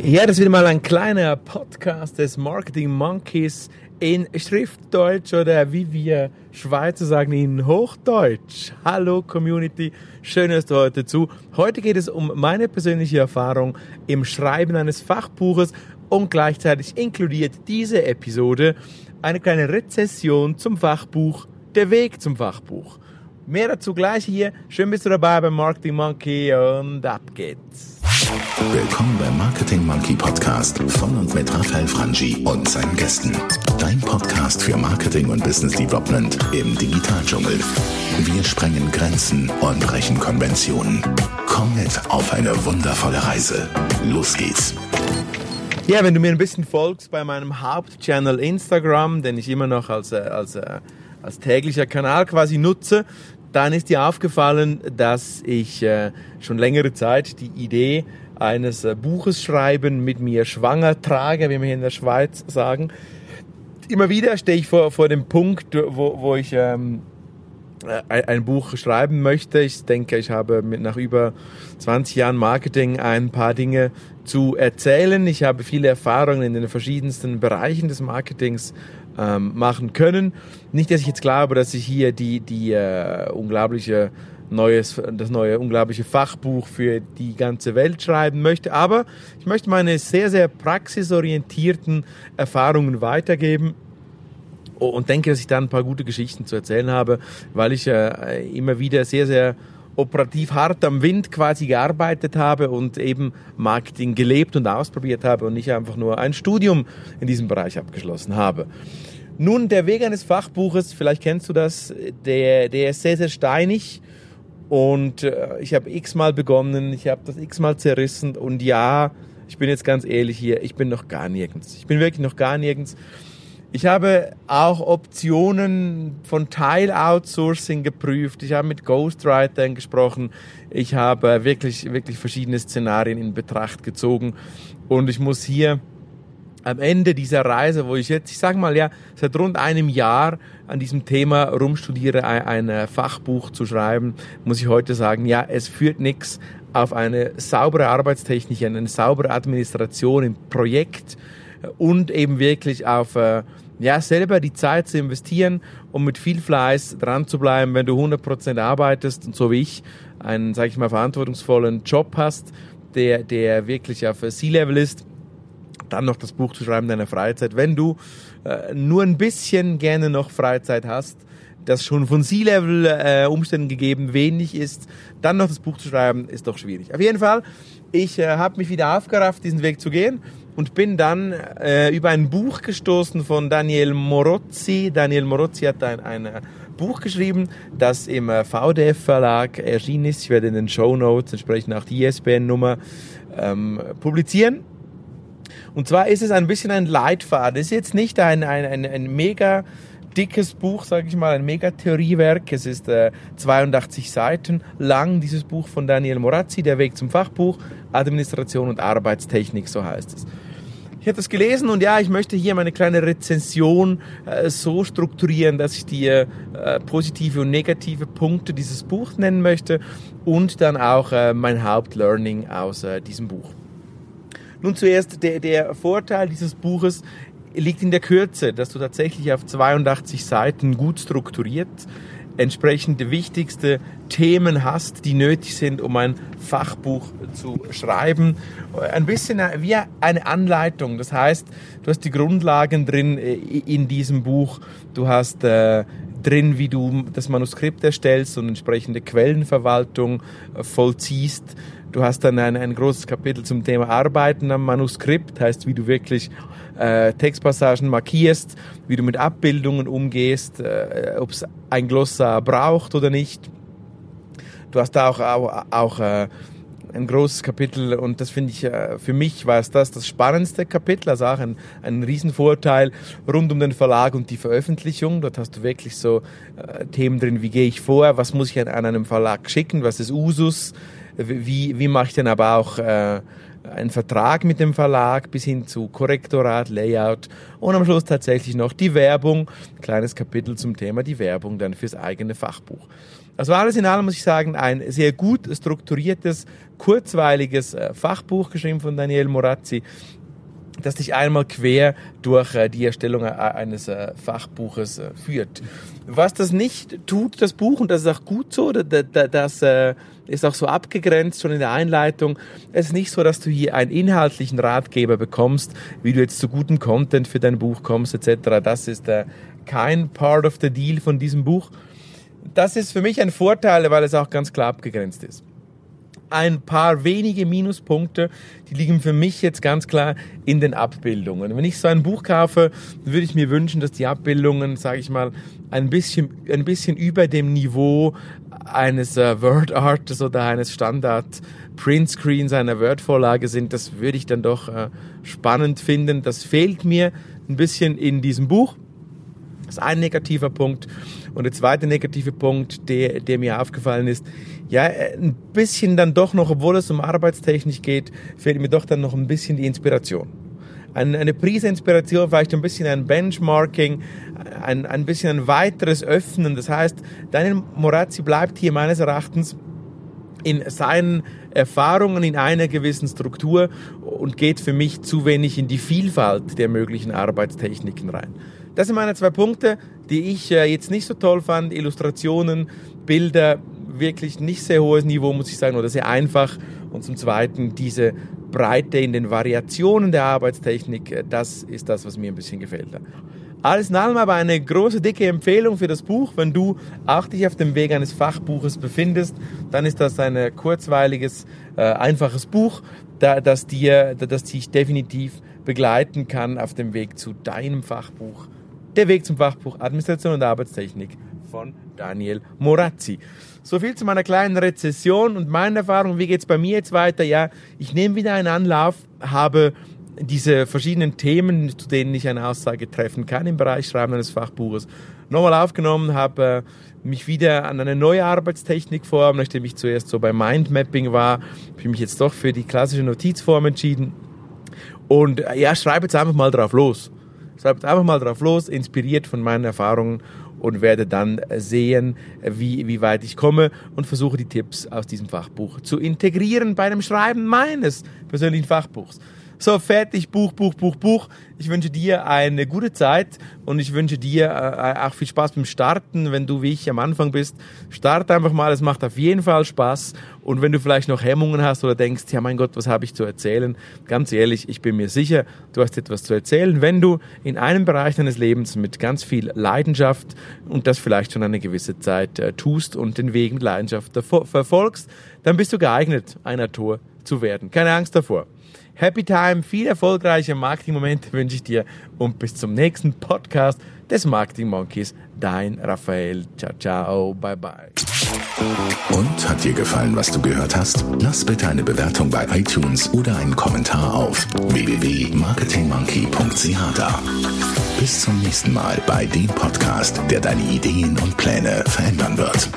Ja, das ist wieder mal ein kleiner Podcast des Marketing Monkeys in Schriftdeutsch oder wie wir Schweizer sagen in Hochdeutsch. Hallo Community, schön, dass du heute zu. Heute geht es um meine persönliche Erfahrung im Schreiben eines Fachbuches und gleichzeitig inkludiert diese Episode eine kleine Rezession zum Fachbuch Der Weg zum Fachbuch. Mehr dazu gleich hier. Schön bist du dabei beim Marketing Monkey und ab geht's. Willkommen beim Marketing Monkey Podcast von und mit Raphael Frangi und seinen Gästen. Dein Podcast für Marketing und Business Development im Digitaldschungel. Wir sprengen Grenzen und brechen Konventionen. Komm mit auf eine wundervolle Reise. Los geht's. Ja, wenn du mir ein bisschen folgst bei meinem Hauptchannel Instagram, den ich immer noch als, äh, als, äh, als täglicher Kanal quasi nutze, dann ist dir aufgefallen, dass ich äh, schon längere Zeit die Idee eines äh, Buches schreiben mit mir schwanger trage, wie wir hier in der Schweiz sagen. Immer wieder stehe ich vor, vor dem Punkt, wo, wo ich ähm, äh, ein Buch schreiben möchte. Ich denke, ich habe mit, nach über 20 Jahren Marketing ein paar Dinge zu erzählen. Ich habe viele Erfahrungen in den verschiedensten Bereichen des Marketings ähm, machen können. Nicht, dass ich jetzt glaube, dass ich hier die, die äh, unglaubliche neues, das neue unglaubliche Fachbuch für die ganze Welt schreiben möchte, aber ich möchte meine sehr, sehr praxisorientierten Erfahrungen weitergeben und denke, dass ich da ein paar gute Geschichten zu erzählen habe, weil ich äh, immer wieder sehr, sehr operativ hart am Wind quasi gearbeitet habe und eben Marketing gelebt und ausprobiert habe und nicht einfach nur ein Studium in diesem Bereich abgeschlossen habe. Nun, der Weg eines Fachbuches, vielleicht kennst du das, der, der ist sehr, sehr steinig und äh, ich habe x-mal begonnen, ich habe das x-mal zerrissen und ja, ich bin jetzt ganz ehrlich hier, ich bin noch gar nirgends. Ich bin wirklich noch gar nirgends. Ich habe auch Optionen von Teil-Outsourcing geprüft. Ich habe mit Ghostwritern gesprochen. Ich habe wirklich, wirklich verschiedene Szenarien in Betracht gezogen. Und ich muss hier am Ende dieser Reise, wo ich jetzt, ich sage mal ja, seit rund einem Jahr an diesem Thema rumstudiere, ein, ein Fachbuch zu schreiben, muss ich heute sagen, ja, es führt nichts auf eine saubere Arbeitstechnik, eine saubere Administration im Projekt und eben wirklich auf äh, ja, selber die Zeit zu investieren, um mit viel Fleiß dran zu bleiben, wenn du 100% arbeitest und so wie ich einen, sage ich mal, verantwortungsvollen Job hast, der, der wirklich auf C-Level ist, dann noch das Buch zu schreiben in deiner Freizeit. Wenn du äh, nur ein bisschen gerne noch Freizeit hast, das schon von C-Level äh, Umständen gegeben wenig ist, dann noch das Buch zu schreiben, ist doch schwierig. Auf jeden Fall, ich äh, habe mich wieder aufgerafft, diesen Weg zu gehen und bin dann äh, über ein Buch gestoßen von Daniel Morozzi. Daniel Morozzi hat ein, ein äh, Buch geschrieben, das im äh, VDF Verlag erschienen ist. Ich werde in den Show Notes entsprechend auch die ISBN-Nummer ähm, publizieren. Und zwar ist es ein bisschen ein Leitfaden. Es ist jetzt nicht ein, ein, ein, ein mega dickes Buch, sage ich mal, ein Mega-Theoriewerk. Es ist äh, 82 Seiten lang, dieses Buch von Daniel Morazzi, Der Weg zum Fachbuch, Administration und Arbeitstechnik, so heißt es. Ich habe das gelesen und ja, ich möchte hier meine kleine Rezension äh, so strukturieren, dass ich dir äh, positive und negative Punkte dieses Buchs nennen möchte und dann auch äh, mein Hauptlearning aus äh, diesem Buch. Nun zuerst der, der Vorteil dieses Buches liegt in der Kürze, dass du tatsächlich auf 82 Seiten gut strukturiert entsprechend wichtigste Themen hast, die nötig sind, um ein Fachbuch zu schreiben. Ein bisschen wie eine Anleitung. Das heißt, du hast die Grundlagen drin äh, in diesem Buch. Du hast äh, drin, wie du das Manuskript erstellst und entsprechende Quellenverwaltung äh, vollziehst. Du hast dann ein, ein großes Kapitel zum Thema Arbeiten am Manuskript, heißt, wie du wirklich äh, Textpassagen markierst, wie du mit Abbildungen umgehst, äh, ob es ein Glossar braucht oder nicht. Du hast da auch, auch, auch äh, ein großes Kapitel und das finde ich, äh, für mich war es das das spannendste Kapitel, also auch ein, ein Riesenvorteil rund um den Verlag und die Veröffentlichung. Dort hast du wirklich so äh, Themen drin, wie gehe ich vor, was muss ich an, an einem Verlag schicken, was ist Usus, wie, wie mache ich denn aber auch äh, einen Vertrag mit dem Verlag bis hin zu Korrektorat, Layout und am Schluss tatsächlich noch die Werbung. Kleines Kapitel zum Thema die Werbung dann fürs eigene Fachbuch. Also alles in allem muss ich sagen, ein sehr gut strukturiertes, kurzweiliges äh, Fachbuch geschrieben von Daniel Morazzi, das dich einmal quer durch äh, die Erstellung äh, eines äh, Fachbuches führt. Was das nicht tut, das Buch, und das ist auch gut so, das ist auch so abgegrenzt schon in der Einleitung. Es ist nicht so, dass du hier einen inhaltlichen Ratgeber bekommst, wie du jetzt zu gutem Content für dein Buch kommst, etc. Das ist kein Part of the Deal von diesem Buch. Das ist für mich ein Vorteil, weil es auch ganz klar abgegrenzt ist ein paar wenige Minuspunkte, die liegen für mich jetzt ganz klar in den Abbildungen. Wenn ich so ein Buch kaufe, würde ich mir wünschen, dass die Abbildungen, sage ich mal, ein bisschen, ein bisschen über dem Niveau eines äh, Word Arts oder eines Standard Print Screens einer Word-Vorlage sind. Das würde ich dann doch äh, spannend finden. Das fehlt mir ein bisschen in diesem Buch. Das ist ein negativer Punkt. Und der zweite negative Punkt, der, der mir aufgefallen ist, ja, ein bisschen dann doch noch, obwohl es um Arbeitstechnik geht, fehlt mir doch dann noch ein bisschen die Inspiration. Eine, eine Prise Inspiration, vielleicht ein bisschen ein Benchmarking, ein, ein bisschen ein weiteres Öffnen. Das heißt, Daniel Morazzi bleibt hier meines Erachtens in seinen Erfahrungen in einer gewissen Struktur und geht für mich zu wenig in die Vielfalt der möglichen Arbeitstechniken rein. Das sind meine zwei Punkte, die ich äh, jetzt nicht so toll fand. Illustrationen, Bilder, wirklich nicht sehr hohes Niveau, muss ich sagen, oder sehr einfach. Und zum Zweiten diese Breite in den Variationen der Arbeitstechnik, äh, das ist das, was mir ein bisschen gefällt. Alles in allem aber eine große, dicke Empfehlung für das Buch. Wenn du auch dich auf dem Weg eines Fachbuches befindest, dann ist das ein kurzweiliges, äh, einfaches Buch, das, dir, das dich definitiv begleiten kann auf dem Weg zu deinem Fachbuch. Der Weg zum Fachbuch Administration und Arbeitstechnik von Daniel Morazzi. So viel zu meiner kleinen Rezession und meiner Erfahrung. Wie geht es bei mir jetzt weiter? Ja, ich nehme wieder einen Anlauf, habe diese verschiedenen Themen, zu denen ich eine Aussage treffen kann im Bereich Schreiben eines Fachbuches, nochmal aufgenommen, habe äh, mich wieder an eine neue Arbeitstechnik vor, nachdem ich zuerst so bei Mindmapping war, habe ich mich jetzt doch für die klassische Notizform entschieden. Und äh, ja, schreibe jetzt einfach mal drauf los. Schreibe jetzt einfach mal drauf los, inspiriert von meinen Erfahrungen und werde dann sehen, wie, wie weit ich komme und versuche die Tipps aus diesem Fachbuch zu integrieren bei dem Schreiben meines persönlichen Fachbuchs. So, fertig, Buch, Buch, Buch, Buch. Ich wünsche dir eine gute Zeit und ich wünsche dir äh, auch viel Spaß beim Starten, wenn du wie ich am Anfang bist. Start einfach mal, es macht auf jeden Fall Spaß. Und wenn du vielleicht noch Hemmungen hast oder denkst, ja mein Gott, was habe ich zu erzählen? Ganz ehrlich, ich bin mir sicher, du hast etwas zu erzählen, wenn du in einem Bereich deines Lebens mit ganz viel Leidenschaft und das vielleicht schon eine gewisse Zeit äh, tust und den Weg mit Leidenschaft verfolgst, dann bist du geeignet, ein Autor zu werden. Keine Angst davor. Happy Time, viel erfolgreiche Marketingmomente wünsche ich dir und bis zum nächsten Podcast des Marketing Monkeys. Dein Raphael. Ciao, ciao, bye, bye. Und hat dir gefallen, was du gehört hast? Lass bitte eine Bewertung bei iTunes oder einen Kommentar auf www.marketingmonkey.ch da. Bis zum nächsten Mal bei dem Podcast, der deine Ideen und Pläne verändern wird.